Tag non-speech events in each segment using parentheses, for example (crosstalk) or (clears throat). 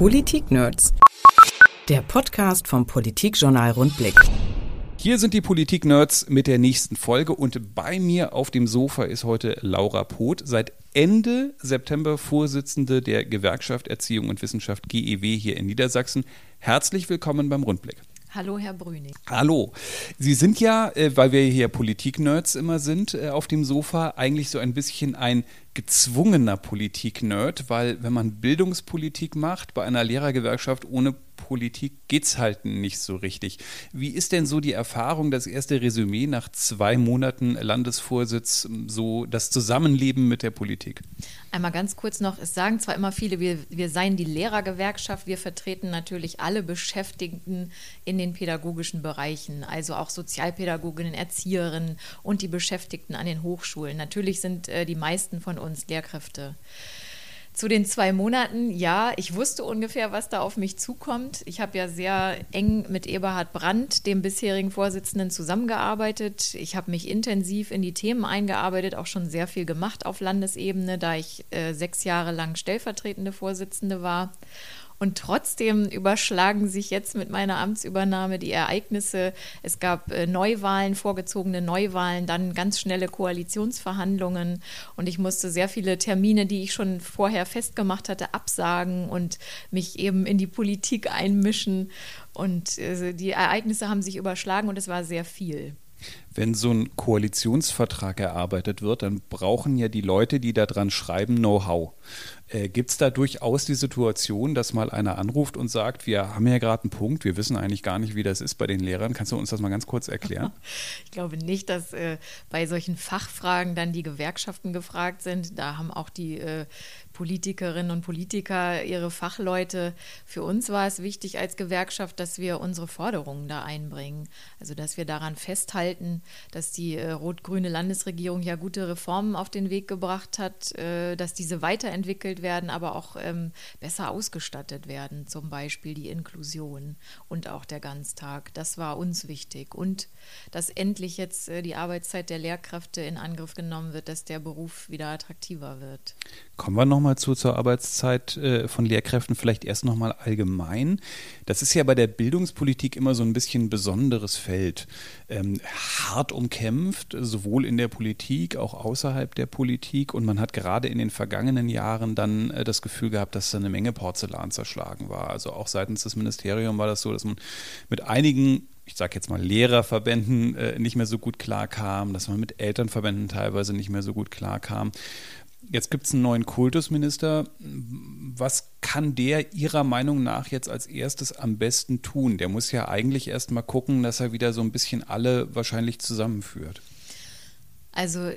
Politik-Nerds. Der Podcast vom Politikjournal Rundblick. Hier sind die Politik-Nerds mit der nächsten Folge und bei mir auf dem Sofa ist heute Laura Poth, seit Ende September Vorsitzende der Gewerkschaft Erziehung und Wissenschaft GEW hier in Niedersachsen. Herzlich willkommen beim Rundblick. Hallo, Herr Brüning. Hallo. Sie sind ja, äh, weil wir hier Politik-Nerds immer sind, äh, auf dem Sofa eigentlich so ein bisschen ein gezwungener Politik-Nerd, weil wenn man Bildungspolitik macht bei einer Lehrergewerkschaft ohne Politik geht es halt nicht so richtig. Wie ist denn so die Erfahrung, das erste Resümee nach zwei Monaten Landesvorsitz, so das Zusammenleben mit der Politik? Einmal ganz kurz noch, es sagen zwar immer viele, wir, wir seien die Lehrergewerkschaft, wir vertreten natürlich alle Beschäftigten in den pädagogischen Bereichen, also auch Sozialpädagoginnen, Erzieherinnen und die Beschäftigten an den Hochschulen. Natürlich sind äh, die meisten von uns Lehrkräfte. Zu den zwei Monaten, ja, ich wusste ungefähr, was da auf mich zukommt. Ich habe ja sehr eng mit Eberhard Brandt, dem bisherigen Vorsitzenden, zusammengearbeitet. Ich habe mich intensiv in die Themen eingearbeitet, auch schon sehr viel gemacht auf Landesebene, da ich äh, sechs Jahre lang stellvertretende Vorsitzende war. Und trotzdem überschlagen sich jetzt mit meiner Amtsübernahme die Ereignisse. Es gab äh, Neuwahlen, vorgezogene Neuwahlen, dann ganz schnelle Koalitionsverhandlungen. Und ich musste sehr viele Termine, die ich schon vorher festgemacht hatte, absagen und mich eben in die Politik einmischen. Und äh, die Ereignisse haben sich überschlagen und es war sehr viel. Wenn so ein Koalitionsvertrag erarbeitet wird, dann brauchen ja die Leute, die da dran schreiben, Know-how. Äh, Gibt es da durchaus die Situation, dass mal einer anruft und sagt, wir haben ja gerade einen Punkt, wir wissen eigentlich gar nicht, wie das ist bei den Lehrern. Kannst du uns das mal ganz kurz erklären? (laughs) Ich glaube nicht, dass äh, bei solchen Fachfragen dann die Gewerkschaften gefragt sind. Da haben auch die äh, Politikerinnen und Politiker, ihre Fachleute. Für uns war es wichtig als Gewerkschaft, dass wir unsere Forderungen da einbringen. Also dass wir daran festhalten, dass die äh, rot-grüne Landesregierung ja gute Reformen auf den Weg gebracht hat, äh, dass diese weiterentwickelt werden, aber auch ähm, besser ausgestattet werden. Zum Beispiel die Inklusion und auch der Ganztag. Das war uns wichtig. Und dass endlich jetzt äh, die Arbeitszeit der Lehrkräfte in Angriff genommen wird, dass der Beruf wieder attraktiver wird. Kommen wir nochmal zu zur Arbeitszeit äh, von Lehrkräften, vielleicht erst nochmal allgemein. Das ist ja bei der Bildungspolitik immer so ein bisschen ein besonderes Feld. Ähm, hart umkämpft, sowohl in der Politik, auch außerhalb der Politik. Und man hat gerade in den vergangenen Jahren dann äh, das Gefühl gehabt, dass da eine Menge Porzellan zerschlagen war. Also auch seitens des Ministeriums war das so, dass man mit einigen ich sage jetzt mal, Lehrerverbänden äh, nicht mehr so gut klarkam, dass man mit Elternverbänden teilweise nicht mehr so gut klarkam. Jetzt gibt es einen neuen Kultusminister. Was kann der Ihrer Meinung nach jetzt als erstes am besten tun? Der muss ja eigentlich erst mal gucken, dass er wieder so ein bisschen alle wahrscheinlich zusammenführt. Also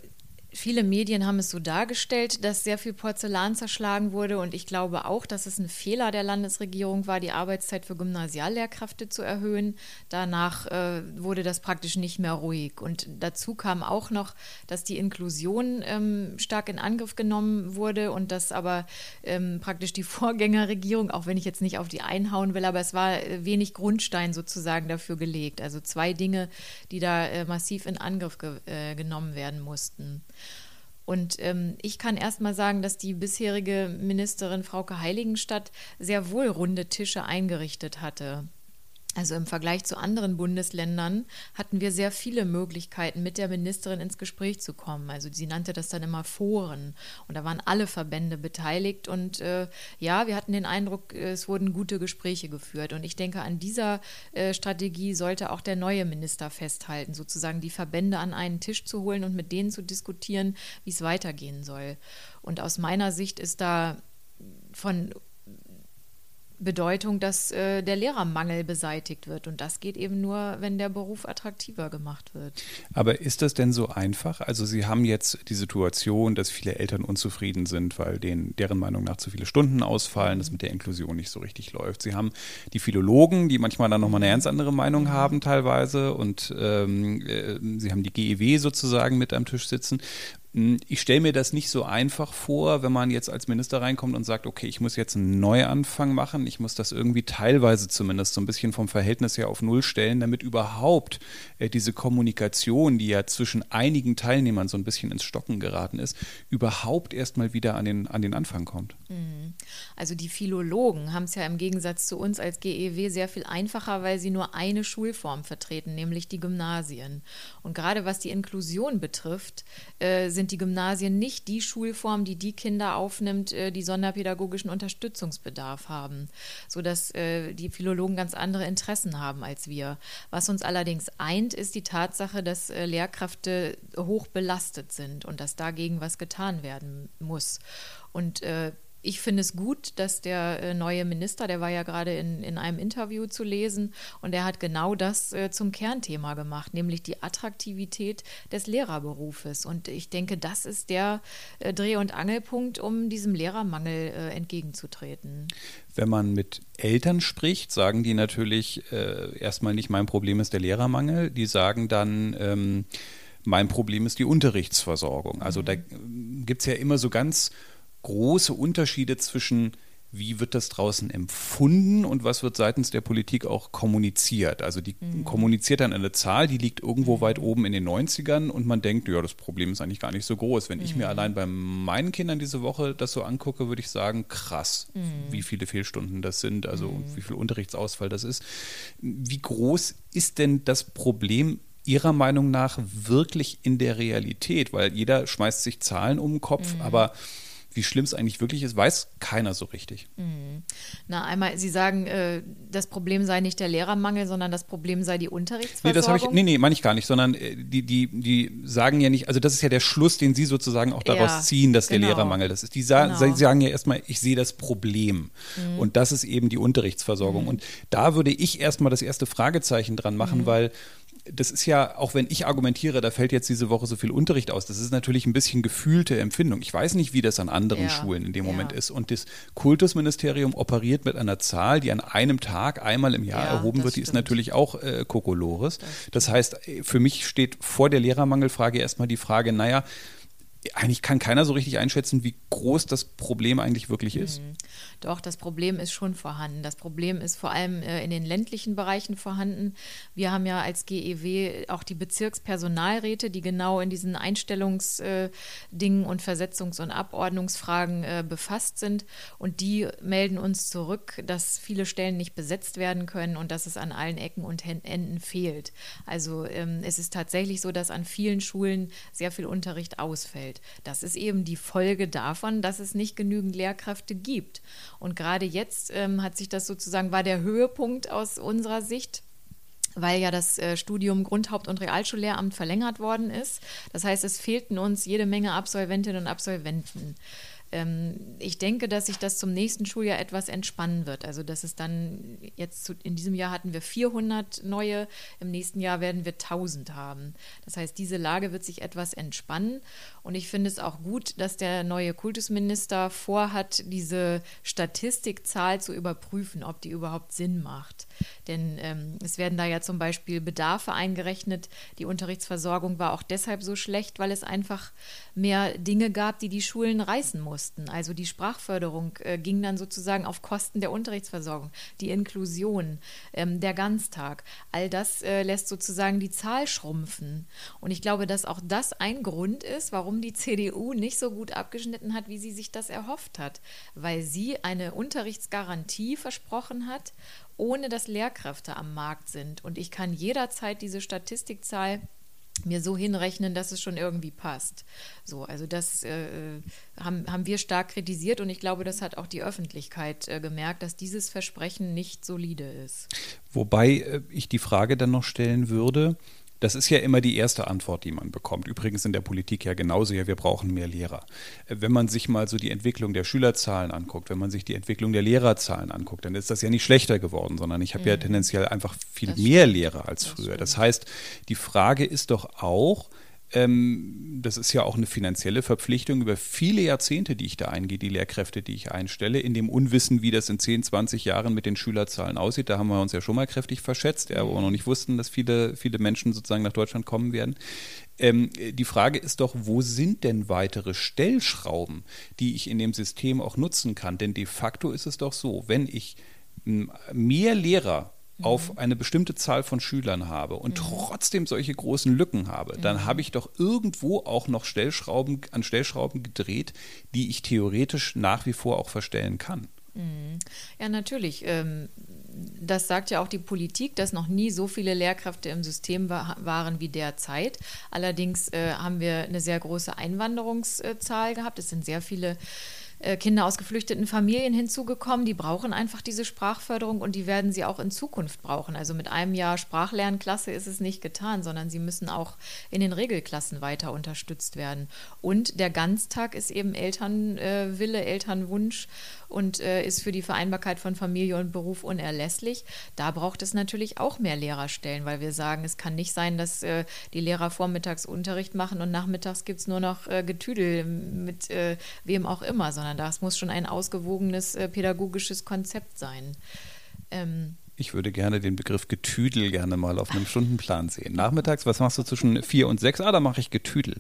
Viele Medien haben es so dargestellt, dass sehr viel Porzellan zerschlagen wurde und ich glaube auch, dass es ein Fehler der Landesregierung war, die Arbeitszeit für Gymnasiallehrkräfte zu erhöhen. Danach äh, wurde das praktisch nicht mehr ruhig und dazu kam auch noch, dass die Inklusion ähm, stark in Angriff genommen wurde und dass aber ähm, praktisch die (laughs) Vorgängerregierung, auch wenn ich jetzt nicht auf die einhauen will, aber es war äh, wenig Grundstein sozusagen dafür gelegt. Also zwei Dinge, die da äh, massiv in Angriff ge äh, genommen werden mussten. Und ähm, ich kann erst mal sagen, dass die bisherige Ministerin Frauke Heiligenstadt sehr wohl runde Tische eingerichtet hatte. Also im Vergleich zu anderen Bundesländern hatten wir sehr viele Möglichkeiten, mit der Ministerin ins Gespräch zu kommen. Also sie nannte das dann immer Foren und da waren alle Verbände beteiligt und äh, ja, wir hatten den Eindruck, es wurden gute Gespräche geführt. Und ich denke, an dieser äh, Strategie sollte auch der neue Minister festhalten, sozusagen die Verbände an einen Tisch zu holen und mit denen zu diskutieren, wie es weitergehen soll. Und aus meiner Sicht ist da von Bedeutung, dass äh, der Lehrermangel beseitigt wird. Und das geht eben nur, wenn der Beruf attraktiver gemacht wird. Aber ist das denn so einfach? Also Sie haben jetzt die Situation, dass viele Eltern unzufrieden sind, weil denen, deren Meinung nach zu viele Stunden ausfallen, dass mit der Inklusion nicht so richtig läuft. Sie haben die Philologen, die manchmal dann nochmal eine ganz andere Meinung haben teilweise. Und ähm, äh, Sie haben die GEW sozusagen mit am Tisch sitzen ich stelle mir das nicht so einfach vor, wenn man jetzt als Minister reinkommt und sagt, okay, ich muss jetzt einen Neuanfang machen, ich muss das irgendwie teilweise zumindest so ein bisschen vom Verhältnis her auf Null stellen, damit überhaupt äh, diese Kommunikation, die ja zwischen einigen Teilnehmern so ein bisschen ins Stocken geraten ist, überhaupt erstmal wieder an den, an den Anfang kommt. Mhm. Also die Philologen haben es ja im Gegensatz zu uns als GEW sehr viel einfacher, weil sie nur eine Schulform vertreten, nämlich die Gymnasien. Und gerade was die Inklusion betrifft, äh, sind sind die Gymnasien nicht die Schulform, die die Kinder aufnimmt, äh, die sonderpädagogischen Unterstützungsbedarf haben, sodass äh, die Philologen ganz andere Interessen haben als wir. Was uns allerdings eint, ist die Tatsache, dass äh, Lehrkräfte hoch belastet sind und dass dagegen was getan werden muss. Und ich finde es gut, dass der äh, neue Minister, der war ja gerade in, in einem Interview zu lesen, und er hat genau das äh, zum Kernthema gemacht, nämlich die Attraktivität des Lehrerberufes. Und ich denke, das ist der äh, Dreh- und Angelpunkt, um diesem Lehrermangel äh, entgegenzutreten. Wenn man mit Eltern spricht, sagen die natürlich erstmal nicht, mein Problem ist der Lehrermangel. Die sagen dann, ähm, mein Problem ist die Unterrichtsversorgung. Also mhm. da gibt es ja immer so ganz große Unterschiede zwischen wie wird das draußen empfunden und was wird seitens der Politik auch kommuniziert. Also die mhm. kommuniziert dann eine Zahl, die liegt irgendwo weit oben in den 90ern und man denkt, ja, das Problem ist eigentlich gar nicht so groß. Wenn mhm. ich mir mhm. allein bei meinen Kindern diese Woche das so angucke, würde ich sagen, krass, mhm. wie viele Fehlstunden das sind, also mhm. wie viel Unterrichtsausfall das ist. Wie groß ist denn das Problem Ihrer Meinung nach wirklich in der Realität? Weil jeder schmeißt sich Zahlen um den Kopf, mhm. aber wie schlimm es eigentlich wirklich ist, weiß keiner so richtig. Mhm. Na, einmal, Sie sagen, äh, das Problem sei nicht der Lehrermangel, sondern das Problem sei die Unterrichtsversorgung. Nee, das habe ich, nee, nee, meine ich gar nicht, sondern äh, die, die, die sagen ja nicht, also das ist ja der Schluss, den Sie sozusagen auch daraus ja, ziehen, dass genau. der Lehrermangel das ist. Die sa genau. sagen ja erstmal, ich sehe das Problem. Mhm. Und das ist eben die Unterrichtsversorgung. Mhm. Und da würde ich erstmal das erste Fragezeichen dran machen, mhm. weil das ist ja, auch wenn ich argumentiere, da fällt jetzt diese Woche so viel Unterricht aus, das ist natürlich ein bisschen gefühlte Empfindung. Ich weiß nicht, wie das an anderen ja, Schulen in dem Moment ja. ist. Und das Kultusministerium operiert mit einer Zahl, die an einem Tag einmal im Jahr ja, erhoben wird, die ist natürlich auch äh, Kokolores. Das, das heißt, für mich steht vor der Lehrermangelfrage erstmal die Frage, naja, eigentlich kann keiner so richtig einschätzen, wie groß das Problem eigentlich wirklich ist. Mhm. Doch, das Problem ist schon vorhanden. Das Problem ist vor allem äh, in den ländlichen Bereichen vorhanden. Wir haben ja als GEW auch die Bezirkspersonalräte, die genau in diesen Einstellungsdingen und Versetzungs- und Abordnungsfragen äh, befasst sind. Und die melden uns zurück, dass viele Stellen nicht besetzt werden können und dass es an allen Ecken und Enden fehlt. Also ähm, es ist tatsächlich so, dass an vielen Schulen sehr viel Unterricht ausfällt. Das ist eben die Folge davon, dass es nicht genügend Lehrkräfte gibt. Und gerade jetzt ähm, hat sich das sozusagen, war der Höhepunkt aus unserer Sicht weil ja das äh, Studium Grundhaupt- und Realschullehramt verlängert worden ist. Das heißt, es fehlten uns jede Menge Absolventinnen und Absolventen. Ähm, ich denke, dass sich das zum nächsten Schuljahr etwas entspannen wird. Also, dass es dann jetzt zu, in diesem Jahr hatten wir 400 neue, im nächsten Jahr werden wir 1000 haben. Das heißt, diese Lage wird sich etwas entspannen. Und ich finde es auch gut, dass der neue Kultusminister vorhat, diese Statistikzahl zu überprüfen, ob die überhaupt Sinn macht. Denn ähm, es werden da ja zum Beispiel Bedarfe eingerechnet. Die Unterrichtsversorgung war auch deshalb so schlecht, weil es einfach mehr Dinge gab, die die Schulen reißen mussten. Also die Sprachförderung äh, ging dann sozusagen auf Kosten der Unterrichtsversorgung, die Inklusion, ähm, der Ganztag. All das äh, lässt sozusagen die Zahl schrumpfen. Und ich glaube, dass auch das ein Grund ist, warum die CDU nicht so gut abgeschnitten hat, wie sie sich das erhofft hat, weil sie eine Unterrichtsgarantie versprochen hat ohne dass Lehrkräfte am Markt sind. Und ich kann jederzeit diese Statistikzahl mir so hinrechnen, dass es schon irgendwie passt. So, also das äh, haben, haben wir stark kritisiert und ich glaube, das hat auch die Öffentlichkeit äh, gemerkt, dass dieses Versprechen nicht solide ist. Wobei äh, ich die Frage dann noch stellen würde, das ist ja immer die erste Antwort, die man bekommt. Übrigens in der Politik ja genauso, ja, wir brauchen mehr Lehrer. Wenn man sich mal so die Entwicklung der Schülerzahlen anguckt, wenn man sich die Entwicklung der Lehrerzahlen anguckt, dann ist das ja nicht schlechter geworden, sondern ich habe mhm. ja tendenziell einfach viel das mehr stimmt. Lehrer als früher. Das, das heißt, die Frage ist doch auch, Ähm, das ist ja auch eine finanzielle Verpflichtung über viele Jahrzehnte, die ich da eingehe, die Lehrkräfte, die ich einstelle, in dem Unwissen, wie das in 10, 20 Jahren mit den Schülerzahlen aussieht. Da haben wir uns ja schon mal kräftig verschätzt, ja, wo wir noch nicht wussten, dass viele, viele Menschen sozusagen nach Deutschland kommen werden. Ähm, die Frage ist doch, wo sind denn weitere Stellschrauben, die ich in dem System auch nutzen kann? Denn de facto ist es doch so, wenn ich mehr Lehrer mhm. Auf eine bestimmte Zahl von Schülern habe und mhm. trotzdem solche großen Lücken habe, dann mhm. habe ich doch irgendwo auch noch Stellschrauben an Stellschrauben gedreht, die ich theoretisch nach wie vor auch verstellen kann. Mhm. Ja, natürlich. Ähm, das sagt ja auch die Politik, dass noch nie so viele Lehrkräfte im System waren wie derzeit. Allerdings äh, haben wir eine sehr große Einwanderungszahl gehabt. Es sind sehr viele äh, Kinder aus geflüchteten Familien hinzugekommen. Die brauchen einfach diese Sprachförderung und die werden sie auch in Zukunft brauchen. Also mit einem Jahr Sprachlernklasse ist es nicht getan, sondern sie müssen auch in den Regelklassen weiter unterstützt werden. Und der Ganztag ist eben Elternwille, Elternwunsch und äh, ist für die Vereinbarkeit von Familie und Beruf unerlässlich. Da braucht es natürlich auch mehr Lehrerstellen, weil wir sagen, es kann nicht sein, dass äh, die Lehrer vormittags Unterricht machen und nachmittags gibt es nur noch äh, Getüdel mit äh, wem auch immer, sondern das muss schon ein ausgewogenes äh, pädagogisches Konzept sein. Ähm, ich würde gerne den Begriff Getüdel gerne mal auf einem Stundenplan sehen. Nachmittags, was machst du zwischen vier und sechs? Ah, da mache ich Getüdel.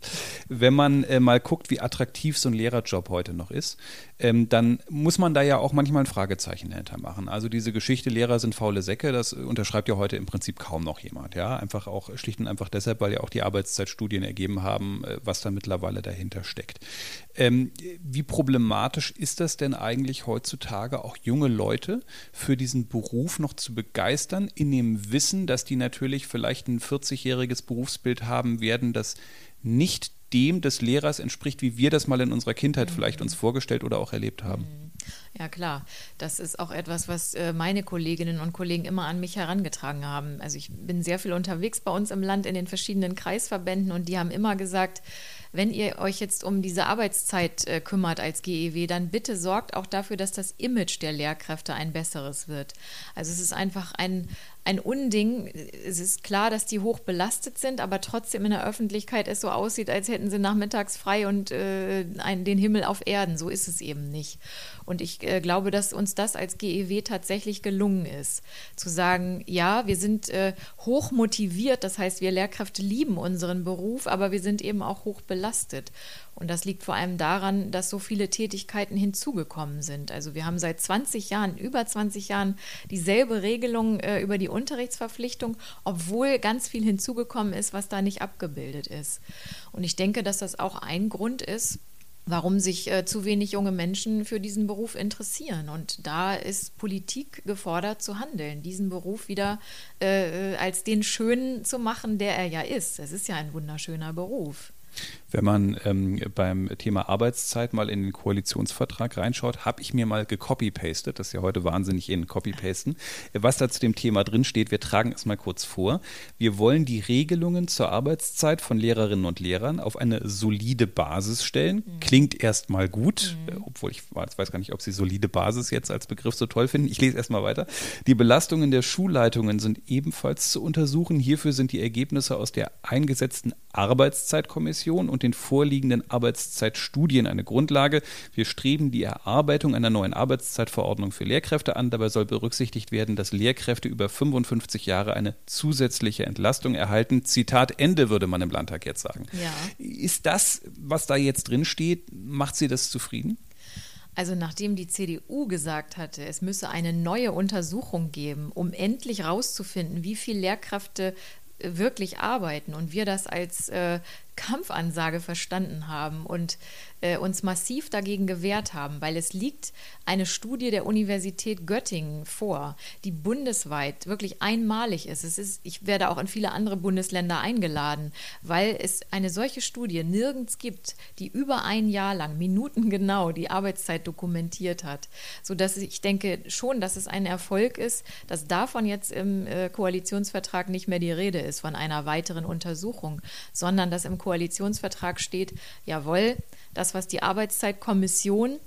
Wenn man äh, mal guckt, wie attraktiv so ein Lehrerjob heute noch ist, ähm, dann muss man da ja auch manchmal ein Fragezeichen dahinter machen. Also diese Geschichte, Lehrer sind faule Säcke, das unterschreibt ja heute im Prinzip kaum noch jemand. Ja, einfach auch schlicht und einfach deshalb, weil ja auch die Arbeitszeitstudien ergeben haben, äh, was da mittlerweile dahinter steckt. Ähm, wie problematisch ist das denn eigentlich heutzutage, auch junge Leute für diesen Beruf noch zu begeistern, in dem Wissen, dass die natürlich vielleicht ein 40-jähriges Berufsbild haben werden, das nicht dem des Lehrers entspricht, wie wir das mal in unserer Kindheit mhm. vielleicht uns vorgestellt oder auch erlebt haben. Mhm. Ja klar, das ist auch etwas, was äh, meine Kolleginnen und Kollegen immer an mich herangetragen haben. Also ich bin sehr viel unterwegs bei uns im Land in den verschiedenen Kreisverbänden und die haben immer gesagt, wenn ihr euch jetzt um diese Arbeitszeit äh, kümmert als GEW, dann bitte sorgt auch dafür, dass das Image der Lehrkräfte ein besseres wird. Also es ist einfach ein, ein Unding. Es ist klar, dass die hoch belastet sind, aber trotzdem in der Öffentlichkeit es so aussieht, als hätten sie nachmittags frei und äh, einen, den Himmel auf Erden. So ist es eben nicht. Und ich äh, glaube, dass uns das als GEW tatsächlich gelungen ist. Zu sagen, ja, wir sind äh, hoch motiviert, das heißt, wir Lehrkräfte lieben unseren Beruf, aber wir sind eben auch hoch belastet. Und das liegt vor allem daran, dass so viele Tätigkeiten hinzugekommen sind. Also wir haben seit 20 Jahren, über 20 Jahren dieselbe Regelung äh, über die Unterrichtsverpflichtung, obwohl ganz viel hinzugekommen ist, was da nicht abgebildet ist. Und ich denke, dass das auch ein Grund ist, warum sich äh, zu wenig junge Menschen für diesen Beruf interessieren. Und da ist Politik gefordert zu handeln, diesen Beruf wieder äh, als den schönen zu machen, der er ja ist. Es ist ja ein wunderschöner Beruf. Wenn man ähm, beim Thema Arbeitszeit mal in den Koalitionsvertrag reinschaut, habe ich mir mal gecopy-pastet, das ist ja heute wahnsinnig in Copy-Pasten, was da zu dem Thema drin steht. Wir tragen es mal kurz vor. Wir wollen die Regelungen zur Arbeitszeit von Lehrerinnen und Lehrern auf eine solide Basis stellen. Mhm. Klingt erstmal gut, mhm. obwohl ich weiß gar nicht, ob Sie solide Basis jetzt als Begriff so toll finden. Ich lese erstmal weiter. Die Belastungen der Schulleitungen sind ebenfalls zu untersuchen. Hierfür sind die Ergebnisse aus der eingesetzten Arbeitszeitkommission und den vorliegenden Arbeitszeitstudien eine Grundlage. Wir streben die Erarbeitung einer neuen Arbeitszeitverordnung für Lehrkräfte an. Dabei soll berücksichtigt werden, dass Lehrkräfte über 55 Jahre eine zusätzliche Entlastung erhalten. Zitat Ende, würde man im Landtag jetzt sagen. Ja. Ist das, was da jetzt drin steht, macht Sie das zufrieden? Also nachdem die CDU gesagt hatte, es müsse eine neue Untersuchung geben, um endlich herauszufinden, wie viele Lehrkräfte wirklich arbeiten und wir das als äh, Kampfansage verstanden haben und äh, uns massiv dagegen gewehrt haben, weil es liegt eine Studie der Universität Göttingen vor, die bundesweit wirklich einmalig ist. Es ist. Ich werde auch in viele andere Bundesländer eingeladen, weil es eine solche Studie nirgends gibt, die über ein Jahr lang minutengenau die Arbeitszeit dokumentiert hat, sodass ich denke schon, dass es ein Erfolg ist, dass davon jetzt im äh, Koalitionsvertrag nicht mehr die Rede ist von einer weiteren Untersuchung, sondern dass im Koalitionsvertrag steht, jawohl, das, was die Arbeitszeitkommission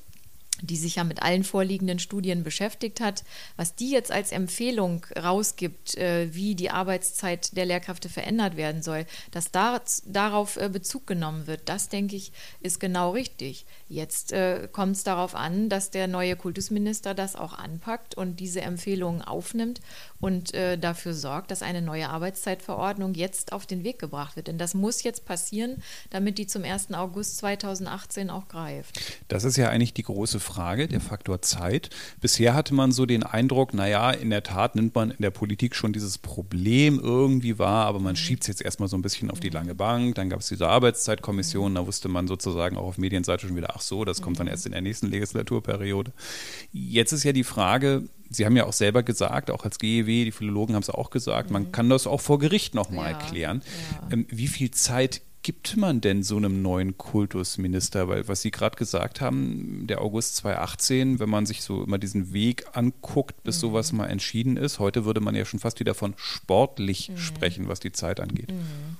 die sich ja mit allen vorliegenden Studien beschäftigt hat, was die jetzt als Empfehlung rausgibt, äh, wie die Arbeitszeit der Lehrkräfte verändert werden soll, dass da, darauf äh, Bezug genommen wird, das denke ich, ist genau richtig. Jetzt äh, kommt es darauf an, dass der neue Kultusminister das auch anpackt und diese Empfehlungen aufnimmt und dafür sorgt, dass eine neue Arbeitszeitverordnung jetzt auf den Weg gebracht wird. Denn das muss jetzt passieren, damit die zum 1. August 2018 auch greift. Das ist ja eigentlich die große Frage, der Faktor Zeit. Bisher hatte man so den Eindruck, naja, in der Tat nimmt man in der Politik schon dieses Problem irgendwie wahr, aber man mhm. schiebt es jetzt erstmal so ein bisschen auf die lange Bank. Dann gab es diese Arbeitszeitkommission, da wusste man sozusagen auch auf Medienseite schon wieder, ach so, das kommt dann mhm. erst in der nächsten Legislaturperiode. Jetzt ist ja die Frage, Sie haben ja auch selber gesagt, auch als GEW, die Philologen haben es auch gesagt, man mhm. kann das auch vor Gericht nochmal ja, erklären. Ja. Ähm, wie viel Zeit gibt man denn so einem neuen Kultusminister? Weil, was Sie gerade gesagt haben, der August 2018, wenn man sich so immer diesen Weg anguckt, bis mhm. sowas mal entschieden ist, heute würde man ja schon fast wieder von sportlich mhm. sprechen, was die Zeit angeht. Mhm.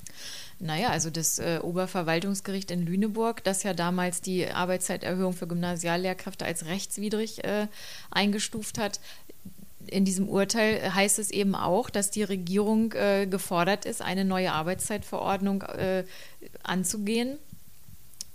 Naja, also das äh, Oberverwaltungsgericht in Lüneburg, das ja damals die Arbeitszeiterhöhung für Gymnasiallehrkräfte als rechtswidrig äh, eingestuft hat, in diesem Urteil heißt es eben auch, dass die Regierung äh, gefordert ist, eine neue Arbeitszeitverordnung äh, anzugehen.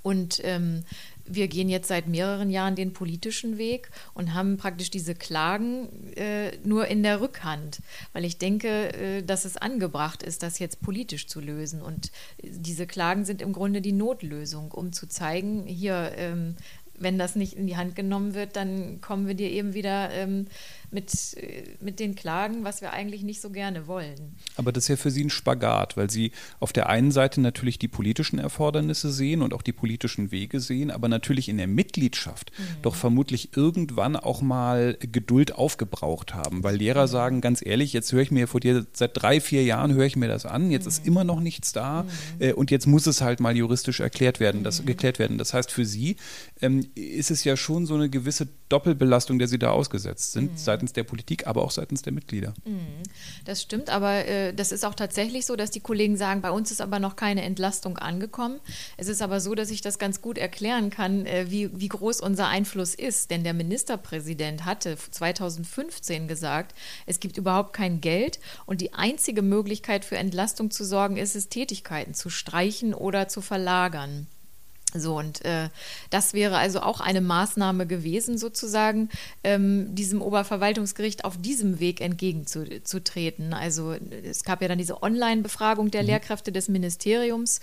Und ähm, wir gehen jetzt seit mehreren Jahren den politischen Weg und haben praktisch diese Klagen äh, nur in der Rückhand, weil ich denke, äh, dass es angebracht ist, das jetzt politisch zu lösen. Und diese Klagen sind im Grunde die Notlösung, um zu zeigen, hier, ähm, wenn das nicht in die Hand genommen wird, dann kommen wir dir eben wieder. Ähm, mit, äh, mit den Klagen, was wir eigentlich nicht so gerne wollen. Aber das ist ja für Sie ein Spagat, weil Sie auf der einen Seite natürlich die politischen Erfordernisse sehen und auch die politischen Wege sehen, aber natürlich in der Mitgliedschaft mhm. doch vermutlich irgendwann auch mal Geduld aufgebraucht haben, weil Lehrer mhm. sagen, ganz ehrlich, jetzt höre ich mir vor dir, seit drei, vier Jahren höre ich mir das an, jetzt mhm. ist immer noch nichts da mhm. äh, und jetzt muss es halt mal juristisch erklärt werden, das, mhm. geklärt werden. Das heißt, für Sie ähm, ist es ja schon so eine gewisse Doppelbelastung, der Sie da ausgesetzt sind, mhm. seit seitens der Politik, aber auch seitens der Mitglieder. Mhm. Das stimmt, aber äh, das ist auch tatsächlich so, dass die Kollegen sagen, bei uns ist aber noch keine Entlastung angekommen. Es ist aber so, dass ich das ganz gut erklären kann, äh, wie, wie groß unser Einfluss ist. Denn der Ministerpräsident hatte 2015 gesagt, es gibt überhaupt kein Geld und die einzige Möglichkeit für Entlastung zu sorgen ist es, Tätigkeiten zu streichen oder zu verlagern. So, und äh, das wäre also auch eine Maßnahme gewesen, sozusagen, ähm, diesem Oberverwaltungsgericht auf diesem Weg entgegenzutreten. Also es gab ja dann diese Online-Befragung der mhm. Lehrkräfte des Ministeriums,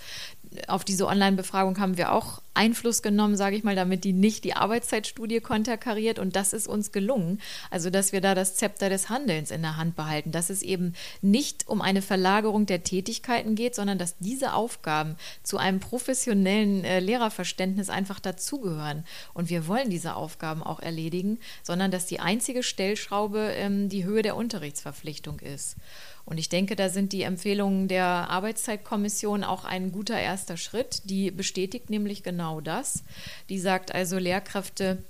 auf diese Online-Befragung haben wir auch Einfluss genommen, sage ich mal, damit die nicht die Arbeitszeitstudie konterkariert. Und das ist uns gelungen. Also, dass wir da das Zepter des Handelns in der Hand behalten. Dass es eben nicht um eine Verlagerung der Tätigkeiten geht, sondern dass diese Aufgaben zu einem professionellen äh, Lehrerverständnis einfach dazugehören. Und wir wollen diese Aufgaben auch erledigen, sondern dass die einzige Stellschraube ähm, die Höhe der Unterrichtsverpflichtung ist. Und ich denke, da sind die Empfehlungen der Arbeitszeitkommission auch ein guter erster Schritt. Die bestätigt nämlich genau das. Die sagt also, Lehrkräfte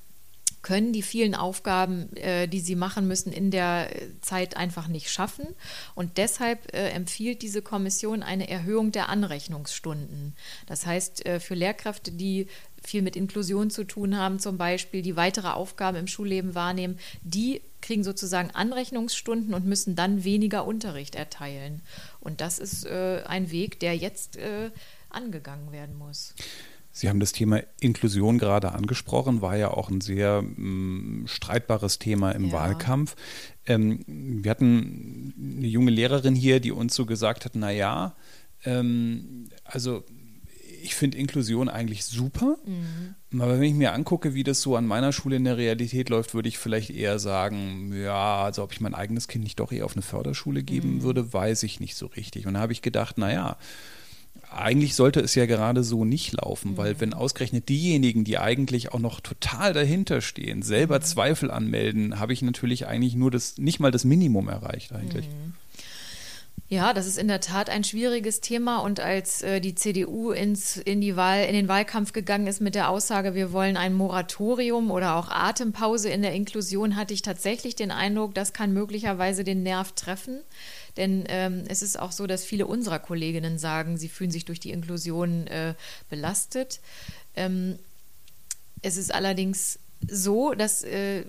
können die vielen Aufgaben, äh, die sie machen müssen, in der Zeit einfach nicht schaffen. Und deshalb äh, empfiehlt diese Kommission eine Erhöhung der Anrechnungsstunden. Das heißt, äh, für Lehrkräfte, die viel mit Inklusion zu tun haben, zum Beispiel, die weitere Aufgaben im Schulleben wahrnehmen, die kriegen sozusagen Anrechnungsstunden und müssen dann weniger Unterricht erteilen. Und das ist äh, ein Weg, der jetzt äh, angegangen werden muss. Sie haben das Thema Inklusion gerade angesprochen, war ja auch ein sehr mh, mm, streitbares Thema im ja. Wahlkampf. Ähm, wir hatten eine junge Lehrerin hier, die uns so gesagt hat, na ja, ähm, also ich finde Inklusion eigentlich super. Mhm. Aber wenn ich mir angucke, wie das so an meiner Schule in der Realität läuft, würde ich vielleicht eher sagen, ja, also ob ich mein eigenes Kind nicht doch eher auf eine Förderschule geben mhm. würde, weiß ich nicht so richtig. Und da habe ich gedacht, naja, eigentlich sollte es ja gerade so nicht laufen, mhm. weil wenn ausgerechnet diejenigen, die eigentlich auch noch total dahinter stehen, selber mhm. Zweifel anmelden, habe ich natürlich eigentlich nur das, nicht mal das Minimum erreicht eigentlich. Ja, das ist in der Tat ein schwieriges Thema. Und als äh, die CDU ins, in, die Wahl, in den Wahlkampf gegangen ist mit der Aussage, wir wollen ein Moratorium oder auch Atempause in der Inklusion, hatte ich tatsächlich den Eindruck, das kann möglicherweise den Nerv treffen. Denn ähm, es ist auch so, dass viele unserer Kolleginnen sagen, sie fühlen sich durch die Inklusion äh, belastet. Ähm, es ist allerdings so, dass äh,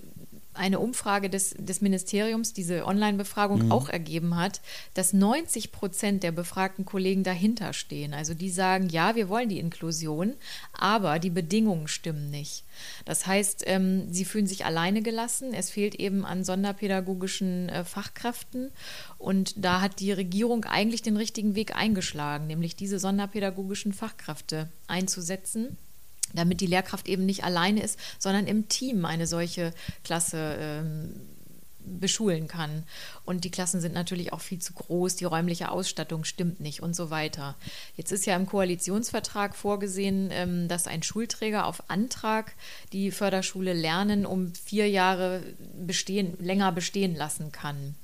eine Umfrage des, des Ministeriums, diese Online-Befragung, mhm. auch ergeben hat, dass 90 Prozent der befragten Kollegen dahinter stehen. Also die sagen, ja, wir wollen die Inklusion, aber die Bedingungen stimmen nicht. Das heißt, ähm, sie fühlen sich alleine gelassen. Es fehlt eben an sonderpädagogischen äh, Fachkräften. Und da hat die Regierung eigentlich den richtigen Weg eingeschlagen, nämlich diese sonderpädagogischen Fachkräfte einzusetzen damit die Lehrkraft eben nicht alleine ist, sondern im Team eine solche Klasse ähm, beschulen kann. Und die Klassen sind natürlich auch viel zu groß, die räumliche Ausstattung stimmt nicht und so weiter. Jetzt ist ja im Koalitionsvertrag vorgesehen, ähm, dass ein Schulträger auf Antrag die Förderschule Lernen um vier Jahre bestehen, länger bestehen lassen kann.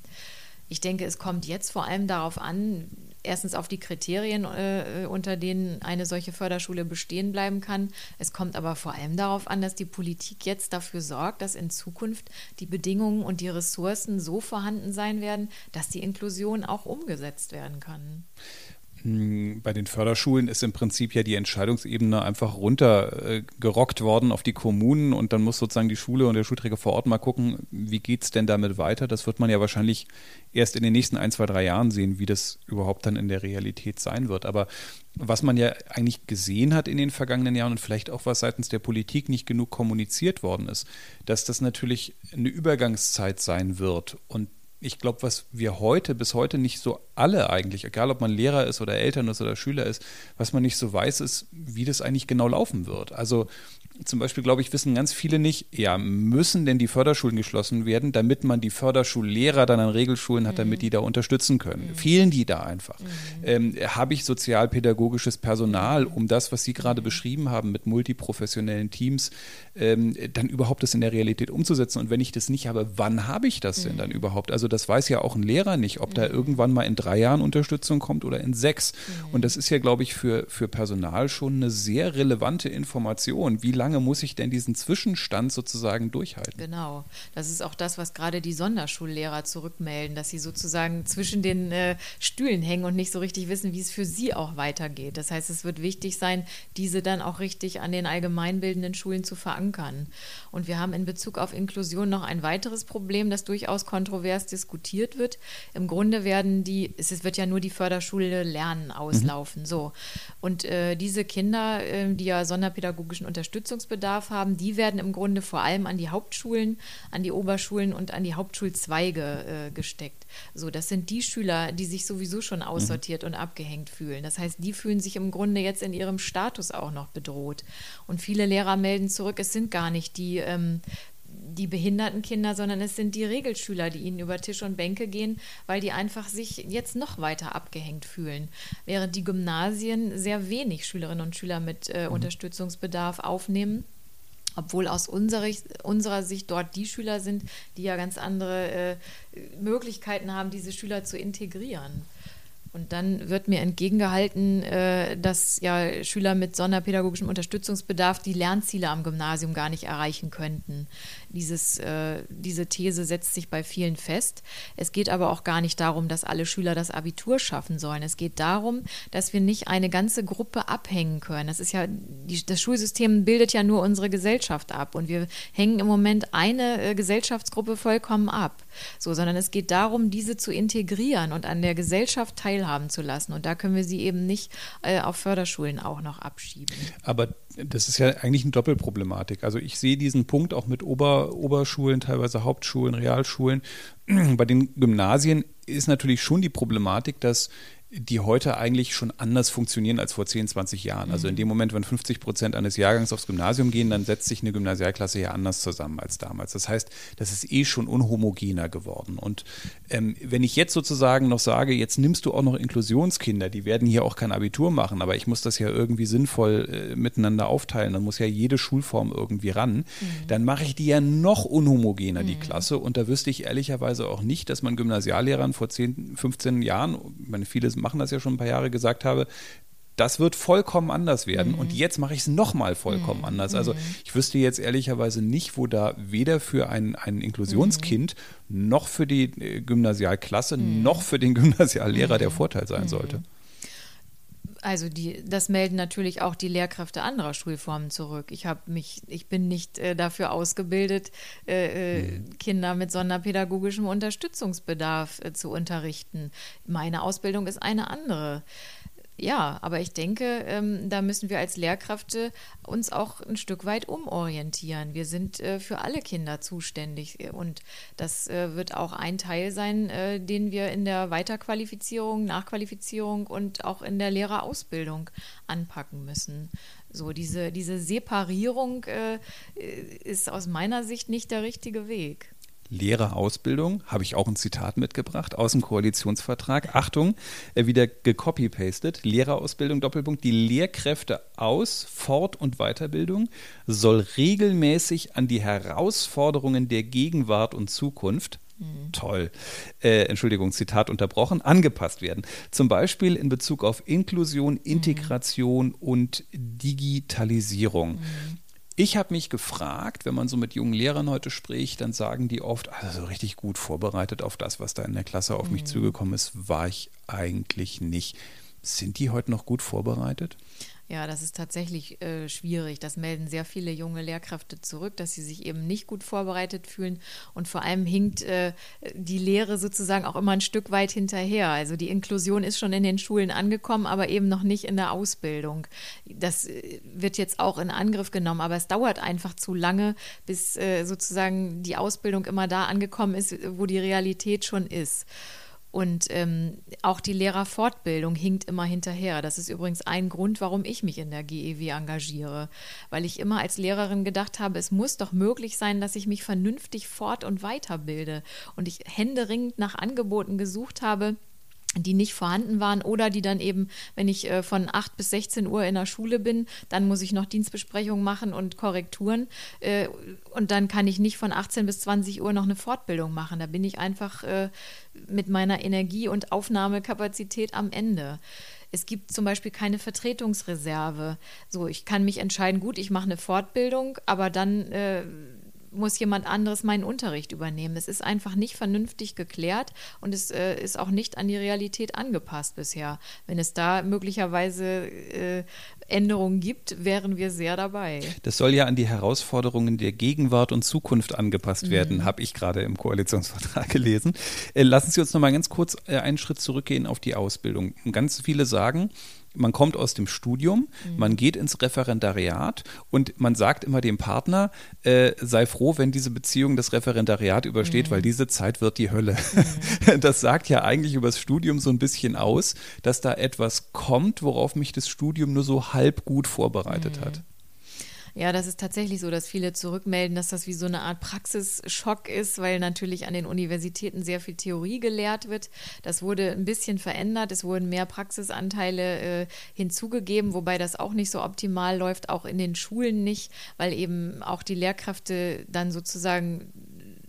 Ich denke, es kommt jetzt vor allem darauf an, erstens auf die Kriterien, äh, unter denen eine solche Förderschule bestehen bleiben kann. Es kommt aber vor allem darauf an, dass die Politik jetzt dafür sorgt, dass in Zukunft die Bedingungen und die Ressourcen so vorhanden sein werden, dass die Inklusion auch umgesetzt werden kann. Hm, bei den Förderschulen ist im Prinzip ja die Entscheidungsebene einfach runtergerockt worden auf die Kommunen und dann muss sozusagen die Schule und der Schulträger vor Ort mal gucken, wie geht es denn damit weiter. Das wird man ja wahrscheinlich erst in den nächsten ein, zwei, drei Jahren sehen, wie das überhaupt dann in der Realität sein wird. Aber was man ja eigentlich gesehen hat in den vergangenen Jahren und vielleicht auch was seitens der Politik nicht genug kommuniziert worden ist, dass das natürlich eine Übergangszeit sein wird und ich glaube, was wir heute, bis heute nicht so alle eigentlich, egal ob man Lehrer ist oder Eltern ist oder Schüler ist, was man nicht so weiß, ist, wie das eigentlich genau laufen wird. Also zum Beispiel, glaube ich, wissen ganz viele nicht, ja, müssen denn die Förderschulen geschlossen werden, damit man die Förderschullehrer dann an Regelschulen hat, damit mhm. die da unterstützen können? Mhm. Fehlen die da einfach? Mhm. Ähm, Habe ich sozialpädagogisches Personal, um das, was Sie gerade mhm. beschrieben haben, mit multiprofessionellen Teams, ähm, dann überhaupt das in der Realität umzusetzen? Und wenn ich das nicht habe, wann habe ich das denn dann mhm. überhaupt? Also das weiß ja auch ein Lehrer nicht, ob da mhm. irgendwann mal in drei Jahren Unterstützung kommt oder in sechs. Und das ist ja, glaube ich, für, für Personal schon eine sehr relevante Information. Wie lange lange muss ich denn diesen Zwischenstand sozusagen durchhalten? Genau. Das ist auch das, was gerade die Sonderschullehrer zurückmelden, dass sie sozusagen zwischen den äh, Stühlen hängen und nicht so richtig wissen, wie es für sie auch weitergeht. Das heißt, es wird wichtig sein, diese dann auch richtig an den allgemeinbildenden Schulen zu verankern. Und wir haben in Bezug auf Inklusion noch ein weiteres Problem, das durchaus kontrovers diskutiert wird. Im Grunde werden die, es wird ja nur die Förderschule Lernen auslaufen. Mhm. So. Und äh, diese Kinder, äh, die ja sonderpädagogischen Unterstützung Unterstützungsbedarf haben, die werden im Grunde vor allem an die Hauptschulen, an die Oberschulen und an die Hauptschulzweige äh, gesteckt. So, das sind die Schüler, die sich sowieso schon mhm. aussortiert mhm. und abgehängt fühlen. Das heißt, die fühlen sich im Grunde jetzt in ihrem Status auch noch bedroht. Und viele Lehrer melden zurück, es sind gar nicht die ähm, die behinderten Kinder, sondern es sind die Regelschüler, die ihnen über Tisch und Bänke gehen, weil die einfach sich jetzt noch weiter abgehängt fühlen. Während die Gymnasien sehr wenig Schülerinnen und Schüler mit äh, mhm. Unterstützungsbedarf aufnehmen obwohl aus unserer, unserer, Sicht dort die Schüler sind, die ja ganz andere äh, Möglichkeiten haben, diese Schüler zu integrieren. Und dann wird mir entgegengehalten, äh, dass ja Schüler mit sonderpädagogischem Unterstützungsbedarf die Lernziele am Gymnasium gar nicht erreichen könnten. Dieses, äh, diese These setzt sich bei vielen fest. Es geht aber auch gar nicht darum, dass alle Schüler das Abitur schaffen sollen. Es geht darum, dass wir nicht eine ganze Gruppe abhängen können. Das ist ja, das Schulsystem bildet ja nur unsere Gesellschaft ab und wir hängen im Moment eine äh, Gesellschaftsgruppe vollkommen ab. So, sondern es geht darum, diese zu integrieren und an der Gesellschaft teilhaben zu lassen. Und da können wir sie eben nicht äh, auf Förderschulen auch noch abschieben. Aber das ist ja eigentlich eine Doppelproblematik. Also ich sehe diesen Punkt auch mit Ober, Oberschulen, teilweise Hauptschulen, Realschulen. (clears throat) Bei den Gymnasien ist natürlich schon die Problematik, dass die heute eigentlich schon anders funktionieren als vor 10, 20 Jahren. Also in mhm. dem Moment, wenn 50 Prozent eines Jahrgangs aufs Gymnasium gehen, dann setzt sich eine Gymnasialklasse ja anders zusammen als damals. Das heißt, das ist eh schon unhomogener geworden. Und ähm, wenn ich jetzt sozusagen noch sage, jetzt nimmst du auch noch Inklusionskinder, die werden hier auch kein Abitur machen, aber ich muss das ja irgendwie sinnvoll äh, miteinander aufteilen, dann muss ja jede Schulform irgendwie ran, mhm. dann mache ich die ja noch unhomogener, die mhm. Klasse. Und da wüsste ich ehrlicherweise auch nicht, dass man Gymnasiallehrern vor 10, 15 Jahren, ich meine, viele machen das ja schon ein paar Jahre, gesagt habe, das wird vollkommen anders werden. Mhm. Und jetzt mache ich es nochmal vollkommen mhm. anders. Also mhm. ich wüsste jetzt ehrlicherweise nicht, wo da weder für ein, ein Inklusionskind mhm. noch für die äh, Gymnasialklasse mhm. noch für den Gymnasiallehrer der. Vorteil sein sollte Also die, das melden natürlich auch die Lehrkräfte anderer Schulformen zurück. Ich habe mich, ich bin nicht äh, dafür ausgebildet, äh, äh. Kinder mit sonderpädagogischem Unterstützungsbedarf äh, zu unterrichten. Meine Ausbildung ist eine andere. Ja, aber ich denke, ähm, da müssen wir als Lehrkräfte uns auch ein Stück weit umorientieren. Wir sind äh, für alle Kinder zuständig und das äh, wird auch ein Teil sein, äh, den wir in der Weiterqualifizierung, Nachqualifizierung und auch in der Lehrerausbildung anpacken müssen. So, diese, diese Separierung äh, ist aus meiner Sicht nicht der richtige Weg. Lehrerausbildung, habe ich auch ein Zitat mitgebracht aus dem Koalitionsvertrag. Achtung, äh, wieder gecopy-pastet. Lehrerausbildung, Doppelpunkt. Die Lehrkräfte aus Fort- und Weiterbildung soll regelmäßig an die Herausforderungen der Gegenwart und Zukunft Mhm. Toll. Äh, Entschuldigung, Zitat unterbrochen, angepasst werden. Zum Beispiel in Bezug auf Inklusion, Integration mhm. und Digitalisierung. Mhm. Ich habe mich gefragt, wenn man so mit jungen Lehrern heute spricht, dann sagen die oft, also so richtig gut vorbereitet auf das, was da in der Klasse auf mhm. mich zugekommen ist, war ich eigentlich nicht. Sind die heute noch gut vorbereitet? Ja, das ist tatsächlich äh, schwierig. Das melden sehr viele junge Lehrkräfte zurück, dass sie sich eben nicht gut vorbereitet fühlen. Und vor allem hinkt äh, die Lehre sozusagen auch immer ein Stück weit hinterher. Also die Inklusion ist schon in den Schulen angekommen, aber eben noch nicht in der Ausbildung. Das äh, wird jetzt auch in Angriff genommen, aber es dauert einfach zu lange, bis äh, sozusagen die Ausbildung immer da angekommen ist, wo die Realität schon ist. Und ähm, auch die Lehrerfortbildung hinkt immer hinterher. Das ist übrigens ein Grund, warum ich mich in der GEW engagiere. Weil ich immer als Lehrerin gedacht habe, es muss doch möglich sein, dass ich mich vernünftig fort- und weiterbilde. Und ich händeringend nach Angeboten gesucht habe, die nicht vorhanden waren oder die dann eben, wenn ich äh, von 8 bis 16 Uhr in der Schule bin, dann muss ich noch Dienstbesprechungen machen und Korrekturen äh, und dann kann ich nicht von 18 bis 20 Uhr noch eine Fortbildung machen. Da bin ich einfach äh, mit meiner Energie und Aufnahmekapazität am Ende. Es gibt zum Beispiel keine Vertretungsreserve. So, ich kann mich entscheiden, gut, ich mache eine Fortbildung, aber dann äh, muss jemand anderes meinen Unterricht übernehmen. Es ist einfach nicht vernünftig geklärt und es äh, ist auch nicht an die Realität angepasst bisher. Wenn es da möglicherweise äh, Änderungen gibt, wären wir sehr dabei. Das soll ja an die Herausforderungen der Gegenwart und Zukunft angepasst werden, mhm. habe ich gerade im Koalitionsvertrag gelesen. Äh, lassen Sie uns noch mal ganz kurz äh, einen Schritt zurückgehen auf die Ausbildung. Ganz viele sagen, man kommt aus dem Studium, mhm. man geht ins Referendariat und man sagt immer dem Partner, äh, sei froh, wenn diese Beziehung das Referendariat übersteht, mhm. weil diese Zeit wird die Hölle. Mhm. (laughs) Das sagt ja eigentlich über das Studium so ein bisschen aus, dass da etwas kommt, worauf mich das Studium nur so halb gut vorbereitet hat. Ja, das ist tatsächlich so, dass viele zurückmelden, dass das wie so eine Art Praxisschock ist, weil natürlich an den Universitäten sehr viel Theorie gelehrt wird. Das wurde ein bisschen verändert. Es wurden mehr Praxisanteile äh, hinzugegeben, wobei das auch nicht so optimal läuft, auch in den Schulen nicht, weil eben auch die Lehrkräfte dann sozusagen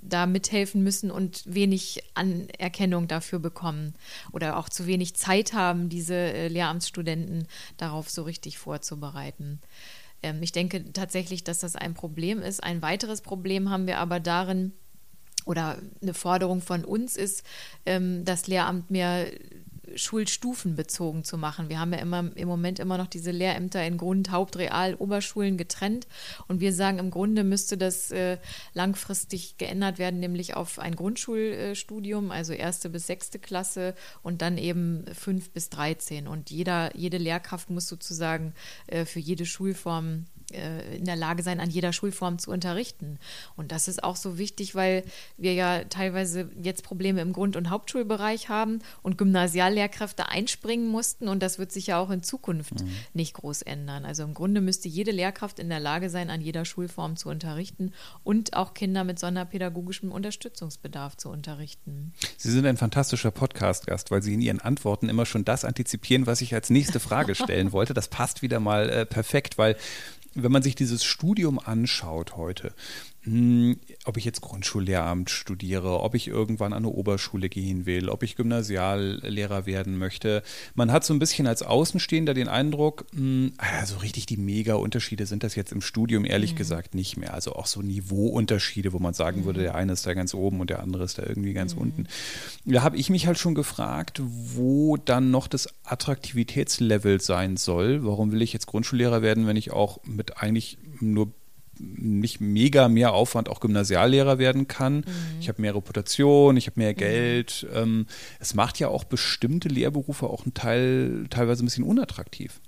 da mithelfen müssen und wenig Anerkennung dafür bekommen oder auch zu wenig Zeit haben, diese äh, Lehramtsstudenten darauf so richtig vorzubereiten. Ähm, ich denke tatsächlich, dass das ein Problem ist. Ein weiteres Problem haben wir aber darin, oder eine Forderung von uns ist, ähm, das Lehramt mehr schulstufenbezogen zu machen. Wir haben ja immer im Moment immer noch diese Lehrämter in Grund-, Haupt-, Real-, Oberschulen getrennt. Und wir sagen, im Grunde müsste das äh, langfristig geändert werden, nämlich auf ein Grundschulstudium, also erste bis sechste Klasse und dann eben fünf bis dreizehn. Und jeder, jede Lehrkraft muss sozusagen äh, für jede Schulform in der Lage sein, an jeder Schulform zu unterrichten. Und das ist auch so wichtig, weil wir ja teilweise jetzt Probleme im Grund- und Hauptschulbereich haben und Gymnasiallehrkräfte einspringen mussten. Und das wird sich ja auch in Zukunft mhm. nicht groß ändern. Also im Grunde müsste jede Lehrkraft in der Lage sein, an jeder Schulform zu unterrichten und auch Kinder mit sonderpädagogischem Unterstützungsbedarf zu unterrichten. Sie sind ein fantastischer Podcast-Gast, weil Sie in Ihren Antworten immer schon das antizipieren, was ich als nächste Frage (laughs) stellen wollte. Das passt wieder mal äh, perfekt, weil wenn man sich dieses Studium anschaut heute, ob ich jetzt Grundschullehramt studiere, ob ich irgendwann an eine Oberschule gehen will, ob ich Gymnasiallehrer werden möchte. Man hat so ein bisschen als Außenstehender den Eindruck, mh, also richtig die Mega-Unterschiede sind das jetzt im Studium ehrlich mhm. gesagt nicht mehr. Also auch so Niveauunterschiede, wo man sagen mhm. würde, der eine ist da ganz oben und der andere ist da irgendwie ganz mhm. unten. Da habe ich mich halt schon gefragt, wo dann noch das Attraktivitätslevel sein soll. Warum will ich jetzt Grundschullehrer werden, wenn ich auch mit eigentlich nur nicht mega mehr Aufwand auch Gymnasiallehrer werden kann. Mhm. Ich habe mehr Reputation, ich habe mehr mhm. Geld. Mhm. es macht ja auch bestimmte Lehrberufe auch einen Teil teilweise ein bisschen unattraktiv.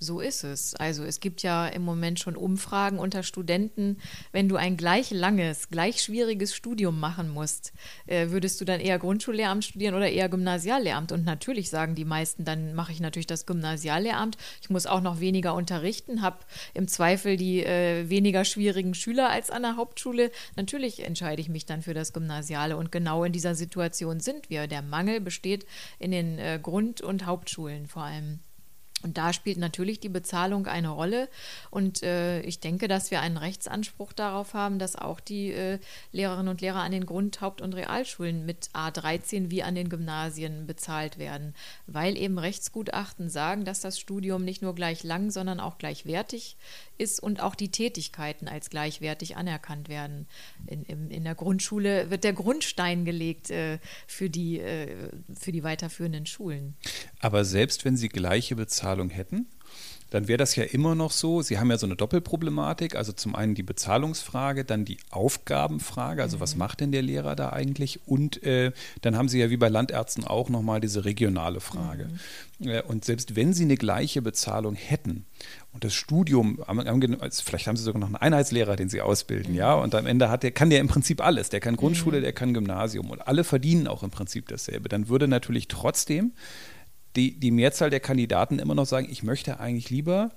So ist es. Also es gibt ja im Moment schon Umfragen unter Studenten. Wenn du ein gleich langes, gleich schwieriges Studium machen musst, äh, würdest du dann eher Grundschullehramt studieren oder eher Gymnasiallehramt? Und natürlich sagen die meisten, dann mache ich natürlich das Gymnasiallehramt. Ich muss auch noch weniger unterrichten, habe im Zweifel die äh, weniger schwierigen Schüler als an der Hauptschule. Natürlich entscheide ich mich dann für das Gymnasiale. Und genau in dieser Situation sind wir. Der Mangel besteht in den äh, Grund- und Hauptschulen vor allem. Und da spielt natürlich die Bezahlung eine Rolle. Und äh, ich denke, dass wir einen Rechtsanspruch darauf haben, dass auch die äh, Lehrerinnen und Lehrer an den Grund-, Haupt- und Realschulen mit A13 wie an den Gymnasien bezahlt werden, weil eben Rechtsgutachten sagen, dass das Studium nicht nur gleich lang, sondern auch gleichwertig ist und auch die Tätigkeiten als gleichwertig anerkannt werden. In, in, in der Grundschule wird der Grundstein gelegt äh, für, die, äh, für die weiterführenden Schulen. Aber selbst wenn sie gleiche Bezahlung hätten, dann wäre das ja immer noch so. Sie haben ja so eine Doppelproblematik. Also zum einen die Bezahlungsfrage, dann die Aufgabenfrage. Also mhm. was macht denn der Lehrer da eigentlich? Und äh, dann haben Sie ja wie bei Landärzten auch nochmal diese regionale Frage. Mhm. Äh, und selbst wenn Sie eine gleiche Bezahlung hätten und das Studium, vielleicht haben Sie sogar noch einen Einheitslehrer, den Sie ausbilden, mhm. ja, und am Ende hat der, kann der im Prinzip alles. Der kann Grundschule, mhm. der kann Gymnasium und alle verdienen auch im Prinzip dasselbe. Dann würde natürlich trotzdem die, die Mehrzahl der Kandidaten immer noch sagen, ich möchte eigentlich lieber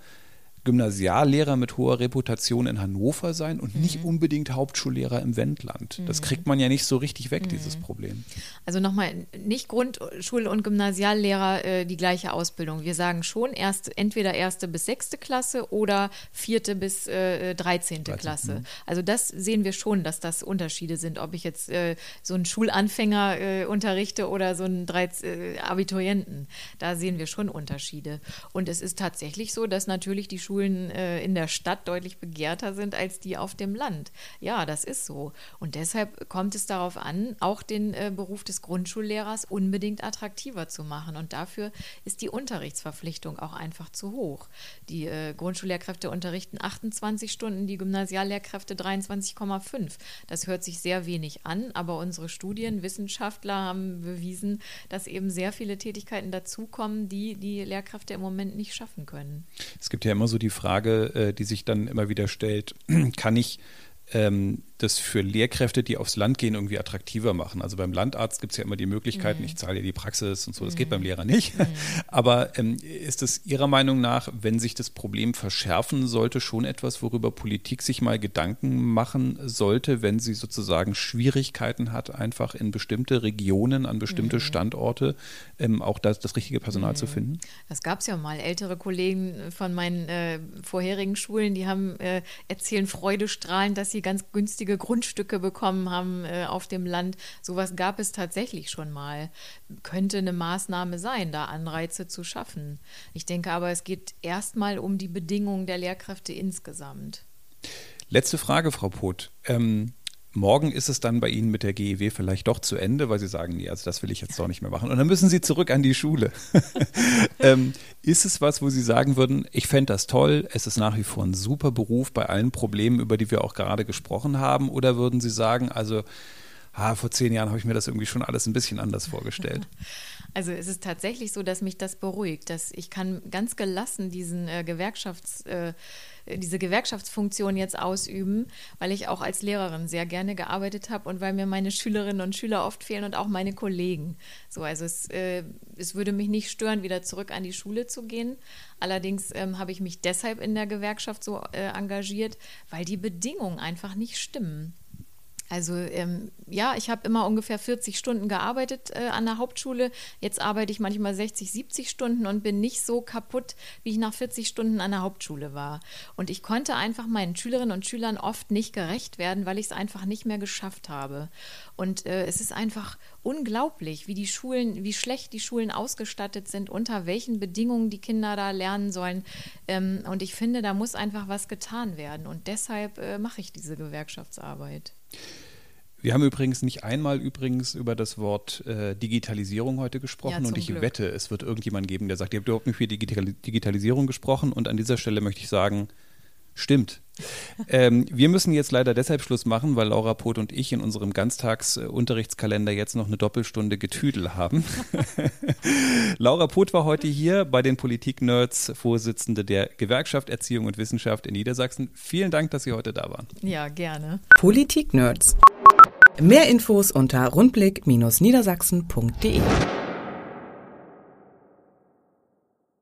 Gymnasiallehrer mit hoher Reputation in Hannover sein und mhm. nicht unbedingt Hauptschullehrer im Wendland. Mhm. Das kriegt man ja nicht so richtig weg, mhm. dieses Problem. Also nochmal, nicht Grundschul- und Gymnasiallehrer äh, die gleiche Ausbildung. Wir sagen schon erst, entweder erste bis sechste Klasse oder vierte bis äh, 13. 13. Klasse. Mhm. Also das sehen wir schon, dass das Unterschiede sind, ob ich jetzt äh, so einen Schulanfänger äh, unterrichte oder so einen 13, äh, Abiturienten. Da sehen wir schon Unterschiede. Und es ist tatsächlich so, dass natürlich die Schule Schulen äh, in der Stadt deutlich begehrter sind als die auf dem Land. Ja, das ist so. Und deshalb kommt es darauf an, auch den äh, Beruf des Grundschullehrers unbedingt attraktiver zu machen. Und dafür ist die Unterrichtsverpflichtung auch einfach zu hoch. Die äh, Grundschullehrkräfte unterrichten 28 Stunden, die Gymnasiallehrkräfte 23,5. Das hört sich sehr wenig an, aber unsere Studienwissenschaftler haben bewiesen, dass eben sehr viele Tätigkeiten dazukommen, die die Lehrkräfte im Moment nicht schaffen können. Es gibt ja immer so die Frage, äh, die sich dann immer wieder stellt, (clears throat) kann ich ähm, das für Lehrkräfte, die aufs Land gehen, irgendwie attraktiver machen. Also beim Landarzt gibt es ja immer die Möglichkeiten, mhm. ich zahle ja die Praxis und so, das mhm. geht beim Lehrer nicht. Mhm. (laughs) Aber ähm, ist es Ihrer Meinung nach, wenn sich das Problem verschärfen sollte, schon etwas, worüber Politik sich mal Gedanken machen sollte, wenn sie sozusagen Schwierigkeiten hat, einfach in bestimmte Regionen, an bestimmte mhm. Standorte ähm, auch das, das richtige Personal zu mhm. finden? Das gab es ja mal. Ältere Kollegen von meinen äh, vorherigen Schulen, die haben äh, erzählen freudestrahlend, dass sie ganz günstige günstige Grundstücke bekommen haben äh, auf dem Land. Sowas gab es tatsächlich schon mal. Könnte eine Maßnahme sein, da Anreize zu schaffen. Ich denke aber, es geht erstmal um die Bedingungen der Lehrkräfte insgesamt. Letzte Frage, Frau Poth. Ähm, morgen ist es dann bei Ihnen mit der GEW vielleicht doch zu Ende, weil Sie sagen, nee, also das will ich jetzt doch nicht mehr machen. Und dann müssen Sie zurück an die Schule. (laughs) ähm, ist es was, wo Sie sagen würden, ich fände das toll, es ist nach wie vor ein super Beruf bei allen Problemen, über die wir auch gerade gesprochen haben? Oder würden Sie sagen, also ah, vor zehn Jahren habe ich mir das irgendwie schon alles ein bisschen anders vorgestellt? (laughs) Also es ist tatsächlich so, dass mich das beruhigt, dass ich kann ganz gelassen diesen äh, Gewerkschafts... Äh, diese Gewerkschaftsfunktion jetzt ausüben, weil ich auch als Lehrerin sehr gerne gearbeitet habe und weil mir meine Schülerinnen und Schüler oft fehlen und auch meine Kollegen. So, also es, äh, es würde mich nicht stören, wieder zurück an die Schule zu gehen. Allerdings ähm, habe ich mich deshalb in der Gewerkschaft so äh, engagiert, weil die Bedingungen einfach nicht stimmen. Also ähm, ja, ich habe immer ungefähr 40 Stunden gearbeitet äh, an der Hauptschule. Jetzt arbeite ich manchmal 60, 70 Stunden und bin nicht so kaputt, wie ich nach 40 Stunden an der Hauptschule war. Und ich konnte einfach meinen Schülerinnen und Schülern oft nicht gerecht werden, weil ich es einfach nicht mehr geschafft habe. Und äh, es ist einfach unglaublich, wie die Schulen, wie schlecht die Schulen ausgestattet sind, unter welchen Bedingungen die Kinder da lernen sollen. Ähm, und ich finde, da muss einfach was getan werden. Und deshalb äh, mache ich diese Gewerkschaftsarbeit. Wir haben übrigens nicht einmal übrigens über das Wort äh, Digitalisierung heute gesprochen Ja, und ich Glück. wette, es wird irgendjemand geben, der sagt, ihr habt überhaupt nicht viel Digital Digitalisierung gesprochen und an dieser Stelle möchte ich sagen, stimmt. ähm, wir müssen jetzt leider deshalb Schluss machen, weil Laura Poth und ich in unserem Ganztagsunterrichtskalender jetzt noch eine Doppelstunde Getüdel haben. (laughs) Laura Poth war heute hier bei den Politik-Nerds, Vorsitzende der Gewerkschaft Erziehung und Wissenschaft in Niedersachsen. Vielen Dank, dass Sie heute da waren. Ja, gerne. Politik-Nerds. Mehr Infos unter rundblick-niedersachsen.de